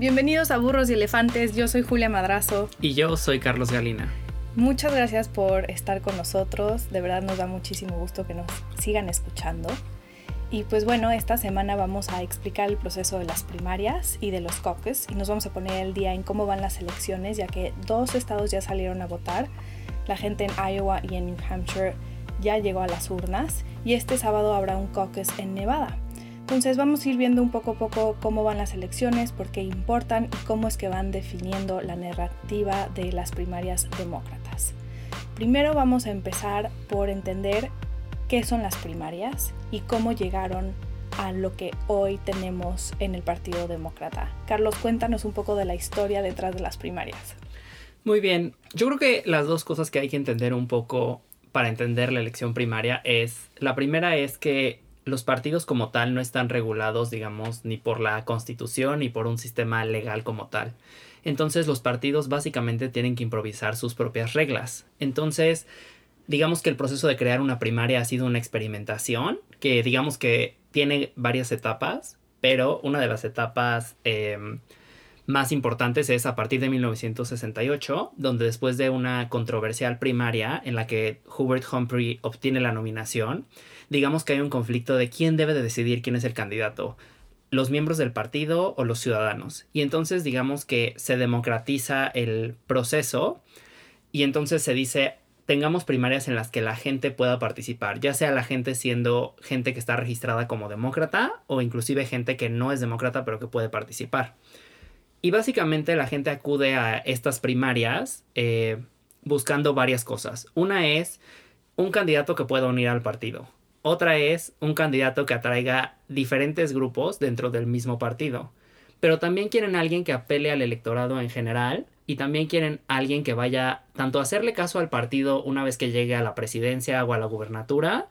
Bienvenidos a Burros y Elefantes, yo soy Julia Madrazo. Y yo soy Carlos Galina. Muchas gracias por estar con nosotros, de verdad nos da muchísimo gusto que nos sigan escuchando. Y pues bueno, esta semana vamos a explicar el proceso de las primarias y de los caucus y nos vamos a poner el día en cómo van las elecciones, ya que dos estados ya salieron a votar. La gente en Iowa y en New Hampshire ya llegó a las urnas y este sábado habrá un caucus en Nevada. Entonces vamos a ir viendo un poco a poco cómo van las elecciones, por qué importan y cómo es que van definiendo la narrativa de las primarias demócratas. Primero vamos a empezar por entender qué son las primarias y cómo llegaron a lo que hoy tenemos en el Partido Demócrata. Carlos, cuéntanos un poco de la historia detrás de las primarias. Muy bien, yo creo que las dos cosas que hay que entender un poco para entender la elección primaria es, la primera es que los partidos como tal no están regulados, digamos, ni por la constitución ni por un sistema legal como tal. Entonces los partidos básicamente tienen que improvisar sus propias reglas. Entonces, digamos que el proceso de crear una primaria ha sido una experimentación que digamos que tiene varias etapas, pero una de las etapas em, más importantes es a partir de 1968, donde después de una controversial primaria en la que Hubert Humphrey obtiene la nominación, digamos que hay un conflicto de quién debe de decidir quién es el candidato, los miembros del partido o los ciudadanos. Y entonces digamos que se democratiza el proceso y entonces se dice tengamos primarias en las que la gente pueda participar, ya sea la gente siendo gente que está registrada como demócrata o inclusive gente que no es demócrata pero que puede participar. Y básicamente la gente acude a estas primarias eh, buscando varias cosas. Una es un candidato que pueda unir al partido. Otra es un candidato que atraiga diferentes grupos dentro del mismo partido. Pero también quieren alguien que apele al electorado en general y también quieren alguien que vaya tanto a hacerle caso al partido una vez que llegue a la presidencia o a la gubernatura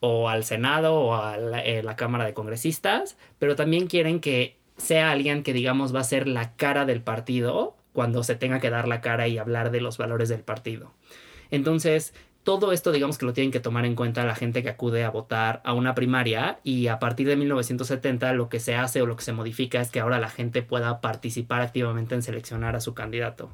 o al Senado o a la, eh, la Cámara de Congresistas, pero también quieren que sea alguien que digamos va a ser la cara del partido cuando se tenga que dar la cara y hablar de los valores del partido. Entonces, todo esto digamos que lo tienen que tomar en cuenta la gente que acude a votar a una primaria y a partir de 1970 lo que se hace o lo que se modifica es que ahora la gente pueda participar activamente en seleccionar a su candidato.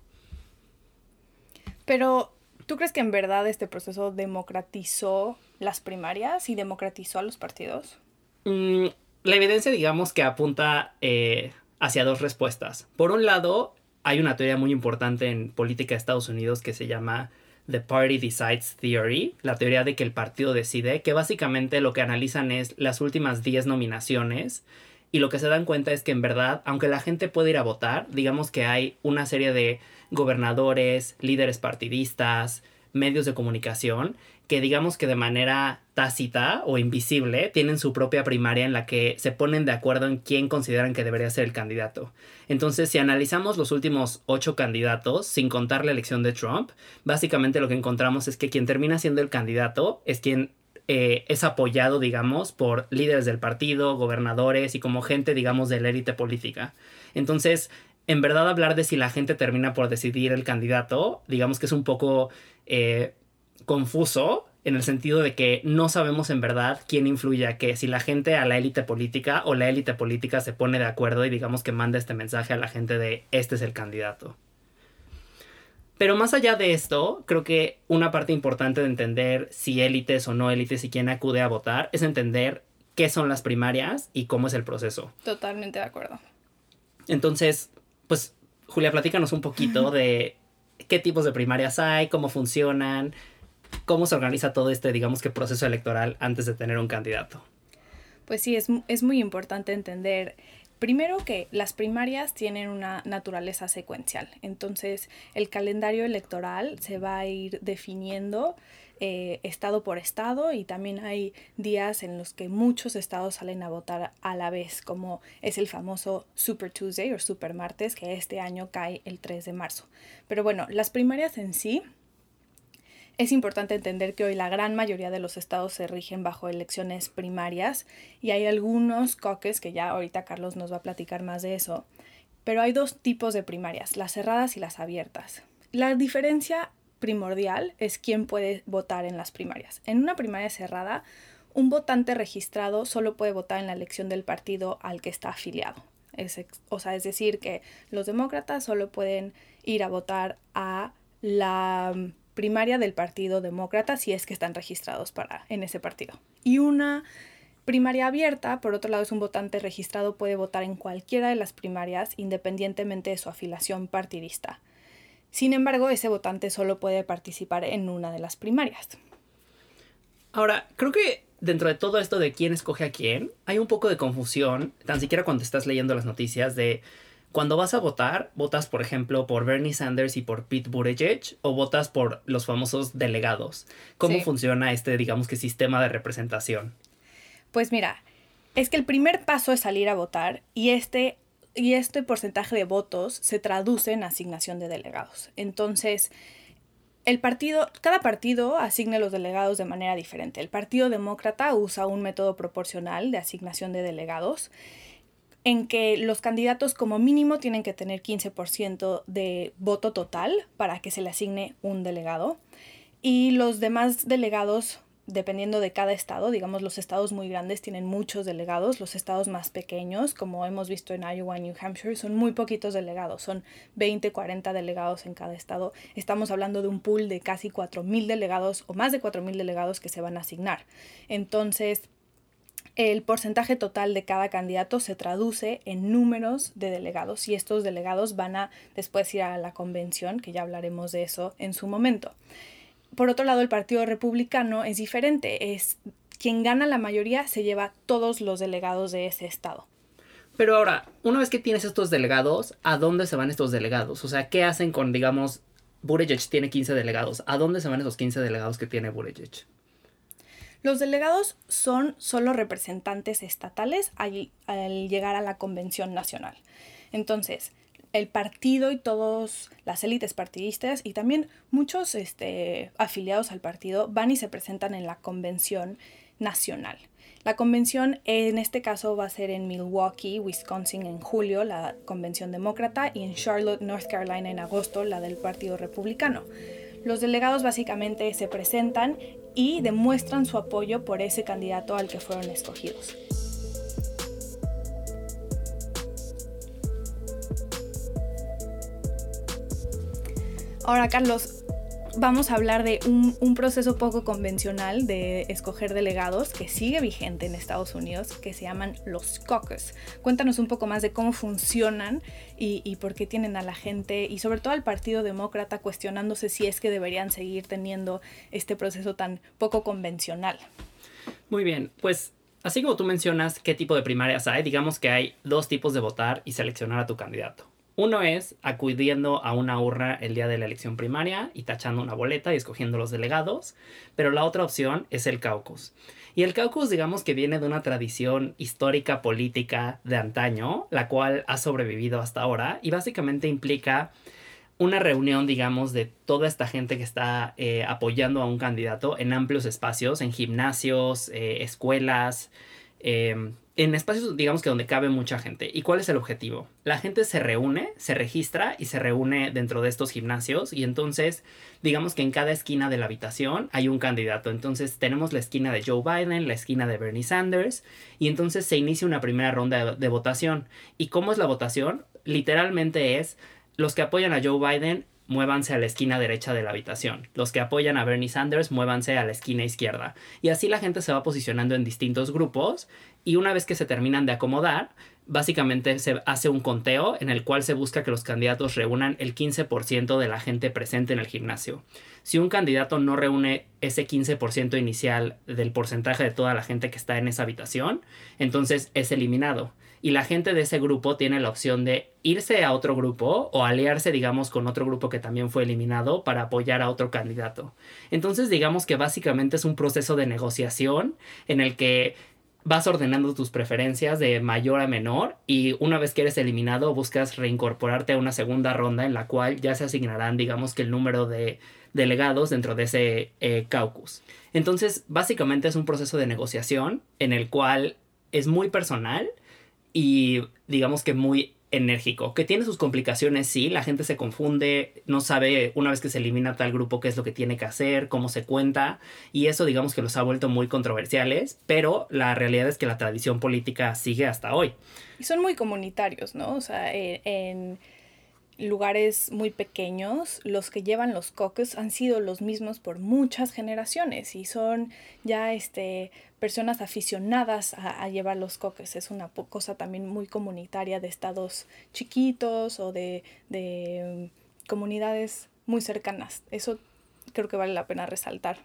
Pero, ¿tú crees que en verdad este proceso democratizó las primarias y democratizó a los partidos? Mm, la evidencia digamos que apunta eh, hacia dos respuestas. Por un lado, hay una teoría muy importante en política de Estados Unidos que se llama The Party Decides Theory, la teoría de que el partido decide, que básicamente lo que analizan es las últimas 10 nominaciones y lo que se dan cuenta es que en verdad, aunque la gente puede ir a votar, digamos que hay una serie de gobernadores, líderes partidistas, medios de comunicación que digamos que de manera tácita o invisible tienen su propia primaria en la que se ponen de acuerdo en quién consideran que debería ser el candidato. Entonces, si analizamos los últimos ocho candidatos, sin contar la elección de Trump, básicamente lo que encontramos es que quien termina siendo el candidato es quien eh, es apoyado, digamos, por líderes del partido, gobernadores y como gente, digamos, de la élite política. Entonces, en verdad hablar de si la gente termina por decidir el candidato, digamos que es un poco eh, confuso en el sentido de que no sabemos en verdad quién influye a qué, si la gente a la élite política o la élite política se pone de acuerdo y digamos que manda este mensaje a la gente de este es el candidato. Pero más allá de esto, creo que una parte importante de entender si élites o no élites y quién acude a votar es entender qué son las primarias y cómo es el proceso. Totalmente de acuerdo. Entonces, pues, Julia, platícanos un poquito de qué tipos de primarias hay, cómo funcionan, cómo se organiza todo este, digamos que, proceso electoral antes de tener un candidato. Pues sí, es, es muy importante entender Primero que las primarias tienen una naturaleza secuencial, entonces el calendario electoral se va a ir definiendo eh, estado por estado y también hay días en los que muchos estados salen a votar a la vez, como es el famoso Super Tuesday o Super Martes, que este año cae el 3 de marzo. Pero bueno, las primarias en sí es importante entender que hoy la gran mayoría de los estados se rigen bajo elecciones primarias y hay algunos coques que ya ahorita Carlos nos va a platicar más de eso. Pero hay dos tipos de primarias, las cerradas y las abiertas. La diferencia primordial es quién puede votar en las primarias. En una primaria cerrada, un votante registrado solo puede votar en la elección del partido al que está afiliado. Es, o sea, es decir, que los demócratas solo pueden ir a votar a la primaria del Partido Demócrata si es que están registrados para, en ese partido. Y una primaria abierta, por otro lado, es un votante registrado puede votar en cualquiera de las primarias independientemente de su afiliación partidista. Sin embargo, ese votante solo puede participar en una de las primarias. Ahora, creo que dentro de todo esto de quién escoge a quién, hay un poco de confusión, tan siquiera cuando estás leyendo las noticias de cuando vas a votar, votas por ejemplo por Bernie Sanders y por Pete Buttigieg o votas por los famosos delegados. ¿Cómo funciona este, digamos que, sistema de representación? Pues mira, es que el primer paso es salir a votar y este, y este porcentaje de votos se traduce en asignación de delegados. Entonces, el partido, cada partido asigna los delegados de manera diferente. El Partido Demócrata usa un método proporcional de asignación de delegados en que los candidatos como mínimo tienen que tener 15% de voto total para que se le asigne un delegado y los demás delegados dependiendo de cada estado, digamos los estados muy grandes tienen muchos delegados, los estados más pequeños, como hemos visto en Iowa y New Hampshire, son muy poquitos delegados, son 20, 40 delegados en cada estado. Estamos hablando de un pool de casi 4.000 delegados o más de 4.000 delegados que se van a asignar. Entonces, el porcentaje total de cada candidato se traduce en números de delegados y estos delegados van a después ir a la convención, que ya hablaremos de eso en su momento. Por otro lado, el Partido Republicano es diferente, es quien gana la mayoría se lleva todos los delegados de ese estado. Pero ahora, una vez que tienes estos delegados, ¿a dónde se van estos delegados? O sea, ¿qué hacen con, digamos, Buttigieg tiene 15 delegados? ¿A dónde se van esos 15 delegados que tiene Buttigieg? Los delegados son solo representantes estatales al, llegar a la convención nacional. Entonces, el partido y todas las élites partidistas y también muchos este, afiliados al partido van y se presentan en la convención nacional. La convención en este caso va a ser en Milwaukee, Wisconsin en julio, la convención demócrata, y en Charlotte, North Carolina en agosto, la del Partido Republicano. Los delegados básicamente se presentan y demuestran su apoyo por ese candidato al que fueron escogidos. Ahora, Carlos, vamos a hablar de un, proceso poco convencional de escoger delegados que sigue vigente en Estados Unidos, que se llaman los caucus. Cuéntanos un poco más de cómo funcionan y, y por qué tienen a la gente y sobre todo al Partido Demócrata cuestionándose si es que deberían seguir teniendo este proceso tan poco convencional. Muy bien, pues así como tú mencionas qué tipo de primarias hay, digamos que hay dos tipos de votar y seleccionar a tu candidato. Uno es acudiendo a una urna el día de la elección primaria y tachando una boleta y escogiendo los delegados, pero la otra opción es el caucus. Y el caucus digamos que viene de una tradición histórica política de antaño, la cual ha sobrevivido hasta ahora y básicamente implica una reunión, digamos, de toda esta gente que está eh, apoyando a un candidato en amplios espacios, en gimnasios, eh, escuelas, eh, en espacios, digamos que donde cabe mucha gente. ¿Y cuál es el objetivo? La gente se reúne, se registra y se reúne dentro de estos gimnasios y entonces, digamos que en cada esquina de la habitación hay un candidato. Entonces tenemos la esquina de Joe Biden, la esquina de Bernie Sanders y entonces se inicia una primera ronda de votación. ¿Y cómo es la votación? Literalmente es los que apoyan a Joe Biden muévanse a la esquina derecha de la habitación. Los que apoyan a Bernie Sanders, muévanse a la esquina izquierda. Y así la gente se va posicionando en distintos grupos y una vez que se terminan de acomodar, básicamente se hace un conteo en el cual se busca que los candidatos reúnan el 15% de la gente presente en el gimnasio. Si un candidato no reúne ese 15% inicial del porcentaje de toda la gente que está en esa habitación, entonces es eliminado y la gente de ese grupo tiene la opción de irse a otro grupo o aliarse, digamos, con otro grupo que también fue eliminado para apoyar a otro candidato. Entonces, digamos que básicamente es un proceso de negociación en el que vas ordenando tus preferencias de mayor a menor y una vez que eres eliminado buscas reincorporarte a una segunda ronda en la cual ya se asignarán, digamos, que el número de delegados dentro de ese eh, caucus. Entonces, básicamente es un proceso de negociación en el cual es muy personal y digamos que muy enérgico, que tiene sus complicaciones, sí, la gente se confunde, no sabe una vez que se elimina tal grupo qué es lo que tiene que hacer, cómo se cuenta, y eso digamos que los ha vuelto muy controversiales, pero la realidad es que la tradición política sigue hasta hoy. Y son muy comunitarios, ¿no? O sea, eh, en lugares muy pequeños, los que llevan los coques han sido los mismos por muchas generaciones y son ya este personas aficionadas a, llevar los coques. Es una cosa también muy comunitaria de estados chiquitos o de, de mm, comunidades muy cercanas. Eso creo que vale la pena resaltar.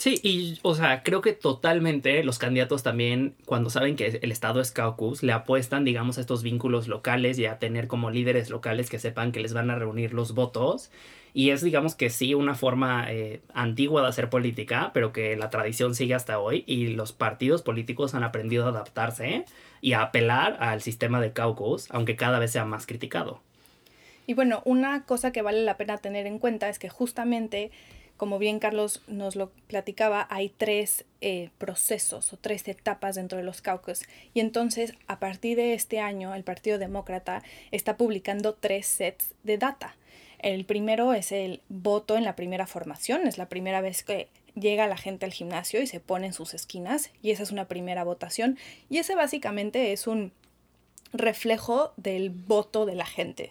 Sí, y o sea, creo que totalmente los candidatos también, cuando saben que el Estado es caucus, le apuestan, digamos, a estos vínculos locales y a tener como líderes locales que sepan que les van a reunir los votos. Y es, digamos que sí, una forma eh, antigua de hacer política, pero que la tradición sigue hasta hoy y los partidos políticos han aprendido a adaptarse y a apelar al sistema de caucus, aunque cada vez sea más criticado. Y bueno, una cosa que vale la pena tener en cuenta es que justamente como bien Carlos nos lo platicaba, hay tres eh, procesos o tres etapas dentro de los caucus. Y entonces, a partir de este año, el Partido Demócrata está publicando tres sets de data. El primero es el voto en la primera formación, es la primera vez que llega la gente al gimnasio y se pone en sus esquinas, y esa es una primera votación. Y ese básicamente es un reflejo del voto de la gente.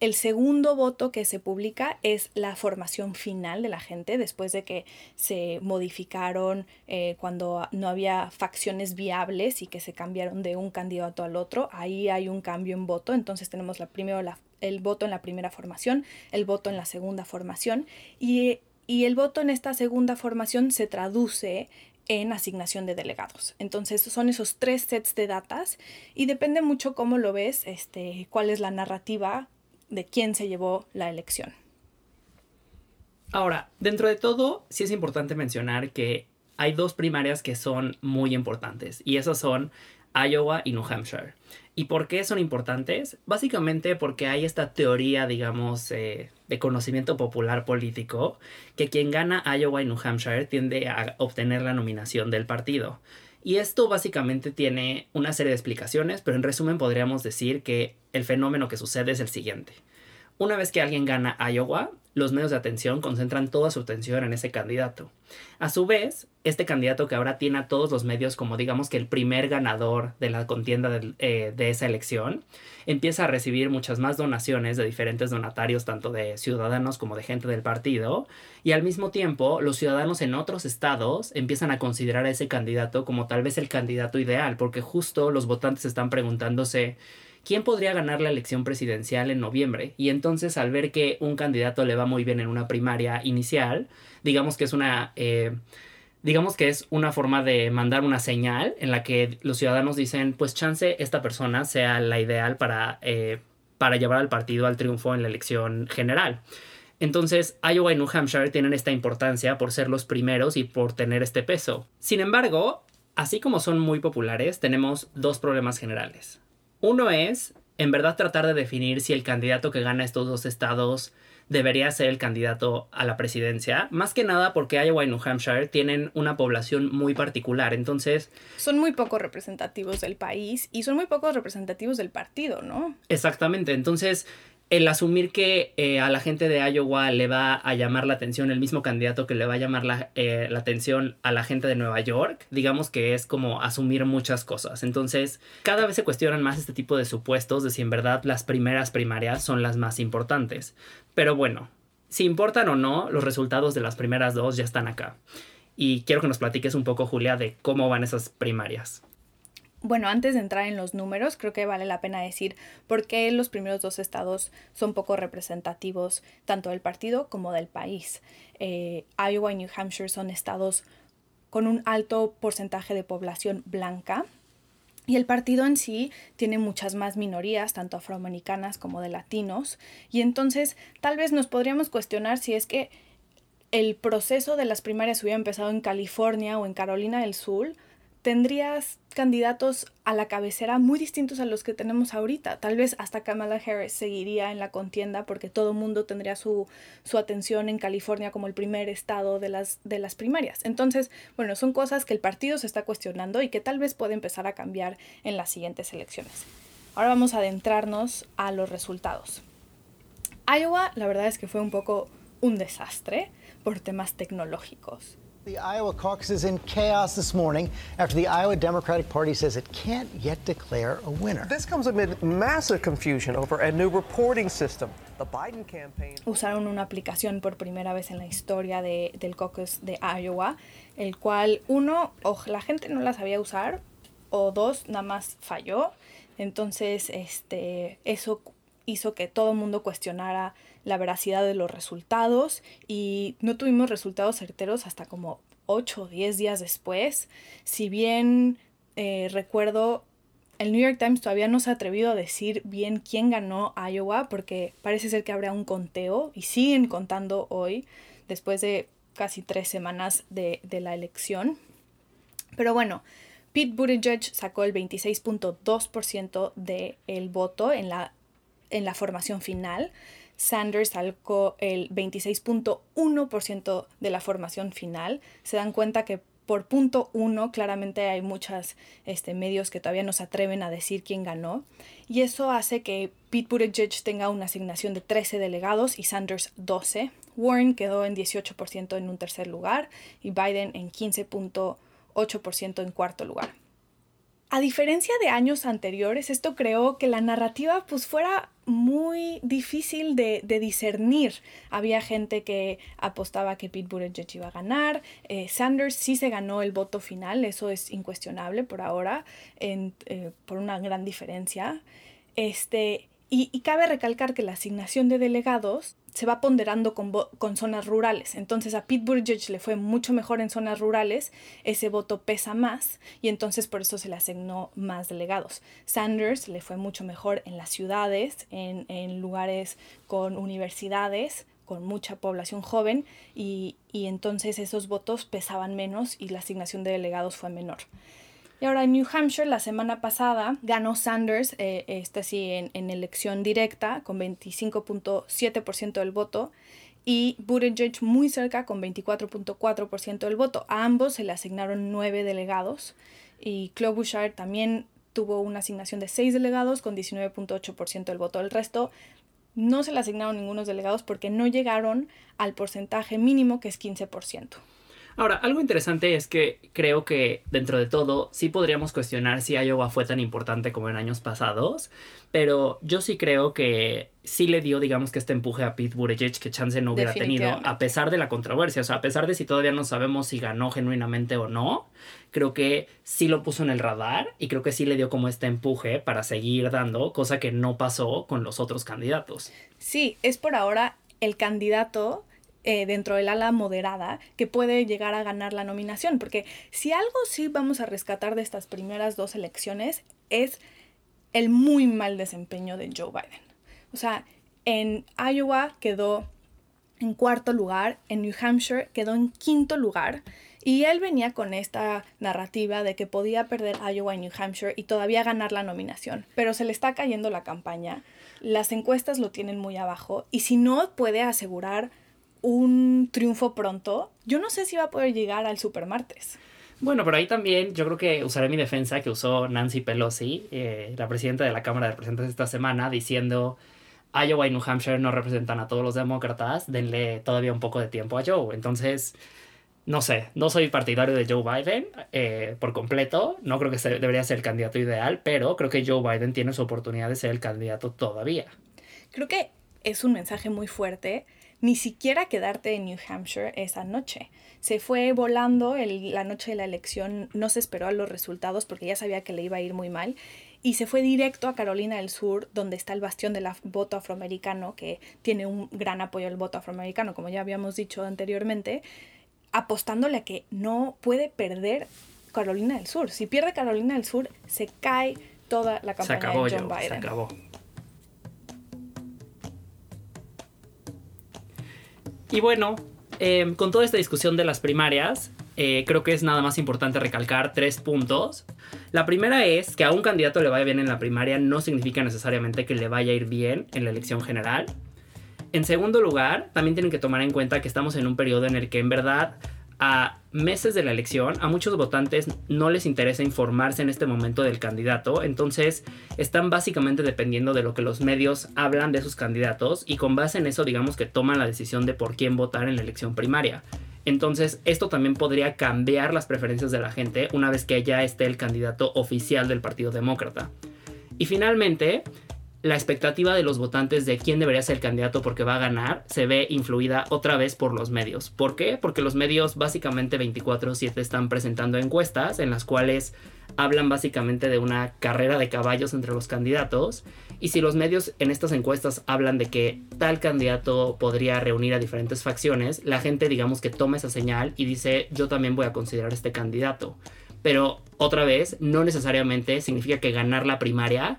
El segundo voto que se publica es la formación final de la gente después de que se modificaron eh, cuando no había facciones viables y que se cambiaron de un candidato al otro. Ahí hay un cambio en voto. Entonces tenemos la, primero el voto en la primera formación, el voto en la segunda formación y, y el voto en esta segunda formación se traduce en asignación de delegados. Entonces son esos tres sets de datas y depende mucho cómo lo ves, este, cuál es la narrativa de quién se llevó la elección. Ahora, dentro de todo, sí es importante mencionar que hay dos primarias que son muy importantes y esas son Iowa y New Hampshire. ¿Y por qué son importantes? Básicamente porque hay esta teoría, digamos, eh, de conocimiento popular político, que quien gana Iowa y New Hampshire tiende a obtener la nominación del partido. Y esto básicamente tiene una serie de explicaciones, pero en resumen podríamos decir que el fenómeno que sucede es el siguiente. Una vez que alguien gana Iowa, los medios de atención concentran toda su atención en ese candidato. A su vez, este candidato que ahora tiene a todos los medios como digamos que el primer ganador de la contienda de, eh, de, esa elección, empieza a recibir muchas más donaciones de diferentes donatarios, tanto de ciudadanos como de gente del partido, y al mismo tiempo los ciudadanos en otros estados empiezan a considerar a ese candidato como tal vez el candidato ideal, porque justo los votantes están preguntándose quién podría ganar la elección presidencial en noviembre. Y entonces al ver que un candidato le va muy bien en una primaria inicial, digamos que es una... Eh, digamos que es una forma de mandar una señal en la que los ciudadanos dicen, pues chance esta persona sea la ideal para, eh, para llevar al partido al triunfo en la elección general. Entonces, Iowa y New Hampshire tienen esta importancia por ser los primeros y por tener este peso. Sin embargo, así como son muy populares, tenemos dos problemas generales. Uno es, en verdad, tratar de definir si el candidato que gana estos dos estados debería ser el candidato a la presidencia, más que nada porque Iowa y New Hampshire tienen una población muy particular, entonces... Son muy poco representativos del país y son muy pocos representativos del partido, ¿no? Exactamente, entonces el asumir que eh, a la gente de Iowa le va a llamar la atención el mismo candidato que le va a llamar la, eh, la, atención a la gente de Nueva York, digamos que es como asumir muchas cosas. Entonces, cada vez se cuestionan más este tipo de supuestos de si en verdad las primeras primarias son las más importantes. Pero bueno, si importan o no, los resultados de las primeras dos ya están acá. Y quiero que nos platiques un poco, Julia, de cómo van esas primarias. Bueno, antes de entrar en los números, creo que vale la pena decir por qué los primeros dos estados son poco representativos tanto del partido como del país. Eh, Iowa y New Hampshire son estados con un alto porcentaje de población blanca, y el partido en sí tiene muchas más minorías, tanto afroamericanas como de latinos. Y entonces tal vez nos podríamos cuestionar si es que el proceso de las primarias hubiera empezado en California o en Carolina del Sur tendrías candidatos a la cabecera muy distintos a los que tenemos ahorita. Tal vez hasta Kamala Harris seguiría en la contienda porque todo el mundo tendría su, su, atención en California como el primer estado de las, de las primarias. Entonces, bueno, son cosas que el partido se está cuestionando y que tal vez puede empezar a cambiar en las siguientes elecciones. ahora vamos a adentrarnos a los resultados. Iowa, la verdad es que fue un poco un desastre por temas tecnológicos. The Iowa caucus is in chaos this morning after the Iowa Democratic Party says it can't yet declare a winner. This comes amid massive confusion over a new reporting system. The Biden campaign Usaron una aplicación por primera vez en la historia de, del caucus de Iowa, el cual uno, o la gente no la sabía usar, o dos, nada más falló. Entonces, este, eso hizo que todo el mundo cuestionara la veracidad de los resultados y no tuvimos resultados certeros hasta como 8 o 10 días después. Si bien eh, recuerdo, el New York Times todavía no se ha atrevido a decir bien quién ganó Iowa porque parece ser que habrá un conteo y siguen contando hoy después de casi tres semanas de, de la elección. Pero bueno, Pete Buttigieg sacó el 26.2% del voto en la, en la formación final. Sanders sacó el 26.1% de la formación final. Se dan cuenta que por punto uno claramente hay muchos este, medios que todavía no se atreven a decir quién ganó. Y eso hace que Pete Buttigieg tenga una asignación de 13 delegados y Sanders 12. Warren quedó en 18% en un tercer lugar y Biden en 15.8% en cuarto lugar. A diferencia de años anteriores, esto creó que la narrativa pues fuera muy difícil de, discernir. Había gente que apostaba que Pete Buttigieg iba a ganar. Eh, Sanders sí se ganó el voto final, eso es incuestionable por ahora, eh, por una gran diferencia. Este, y, cabe recalcar que la asignación de delegados se va ponderando con, con, zonas rurales. Entonces a Pete Buttigieg le fue mucho mejor en zonas rurales, ese voto pesa más y entonces por eso se le asignó más delegados. Sanders le fue mucho mejor en las ciudades, en, en lugares con universidades, con mucha población joven y, y entonces esos votos pesaban menos y la asignación de delegados fue menor. Y ahora en New Hampshire, la semana pasada, ganó Sanders, eh, este en, elección directa, con 25.7% del voto, y Buttigieg muy cerca, con 24.4% del voto. A ambos se le asignaron nueve delegados, y Klobuchar también tuvo una asignación de seis delegados, con 19.8% del voto. El resto no se le asignaron ningunos delegados porque no llegaron al porcentaje mínimo, que es 15%. Ahora, algo interesante es que creo que dentro de todo sí podríamos cuestionar si Iowa fue tan importante como en años pasados, pero yo sí creo que sí le dio, digamos que este empuje a Pete Buttigieg que chance no hubiera tenido, a pesar de la controversia, o sea, a pesar de si todavía no sabemos si ganó genuinamente o no, creo que sí lo puso en el radar y creo que sí le dio como este empuje para seguir dando, cosa que no pasó con los otros candidatos. Sí, es por ahora el candidato eh, dentro del ala moderada que puede llegar a ganar la nominación. Porque si algo sí vamos a rescatar de estas primeras dos elecciones es el muy mal desempeño de Joe Biden. O sea, en Iowa quedó en cuarto lugar, en New Hampshire quedó en quinto lugar. Y él venía con esta narrativa de que podía perder Iowa y New Hampshire y todavía ganar la nominación. Pero se le está cayendo la campaña. Las encuestas lo tienen muy abajo. Y si no puede asegurar un triunfo pronto, yo no sé si va a poder llegar al supermartes. Bueno, pero ahí también yo creo que usaré mi defensa que usó Nancy Pelosi, eh, la presidenta de la Cámara de Representantes esta semana, diciendo Iowa y New Hampshire no representan a todos los demócratas, denle todavía un poco de tiempo a Joe. Entonces, no sé, no soy partidario de Joe Biden eh, por completo, no creo que se, debería ser el candidato ideal, pero creo que Joe Biden tiene su oportunidad de ser el candidato todavía. Creo que es un mensaje muy fuerte ni siquiera quedarte en New Hampshire esa noche. Se fue volando el, la noche de la elección, no se esperó a los resultados porque ya sabía que le iba a ir muy mal y se fue directo a Carolina del Sur, donde está el bastión del voto afroamericano, que tiene un gran apoyo al voto afroamericano, como ya habíamos dicho anteriormente, apostándole a que no puede perder Carolina del Sur. Si pierde Carolina del Sur, se cae toda la campaña se acabó de John yo, Biden. Se acabó. Y bueno, eh, con toda esta discusión de las primarias, eh, creo que es nada más importante recalcar tres puntos. La primera es que a un candidato le vaya bien en la primaria no significa necesariamente que le vaya a ir bien en la elección general. En segundo lugar, también tienen que tomar en cuenta que estamos en un periodo en el que en verdad a meses de la elección, a muchos votantes no les interesa informarse en este momento del candidato, entonces están básicamente dependiendo de lo que los medios hablan de sus candidatos y con base en eso digamos que toman la decisión de por quién votar en la elección primaria. Entonces esto también podría cambiar las preferencias de la gente una vez que ya esté el candidato oficial del Partido Demócrata. Y finalmente, la expectativa de los votantes de quién debería ser el candidato porque va a ganar se ve influida otra vez por los medios. ¿Por qué? Porque los medios básicamente 24/7 están presentando encuestas en las cuales hablan básicamente de una carrera de caballos entre los candidatos y si los medios en estas encuestas hablan de que tal candidato podría reunir a diferentes facciones, la gente digamos que toma esa señal y dice yo también voy a considerar este candidato. Pero otra vez, no necesariamente significa que ganar la primaria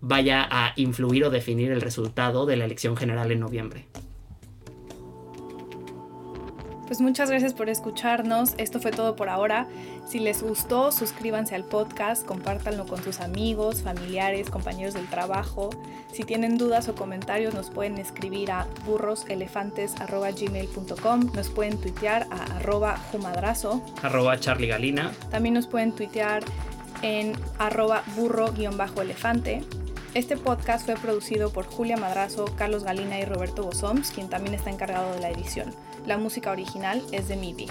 vaya a influir o definir el resultado de la elección general en noviembre. Pues muchas gracias por escucharnos. Esto fue todo por ahora. Si les gustó, suscríbanse al podcast, compártanlo con sus amigos, familiares, compañeros del trabajo. Si tienen dudas o comentarios, nos pueden escribir a burroselefantes.gmail.com. Nos pueden tuitear a arroba jumadrazo. Arroba charligalina. También nos pueden tuitear en arroba burro-elefante. Este podcast fue producido por Julia Madrazo, Carlos Galina y Roberto Bosoms, quien también está encargado de la edición. La música original es de MIDI.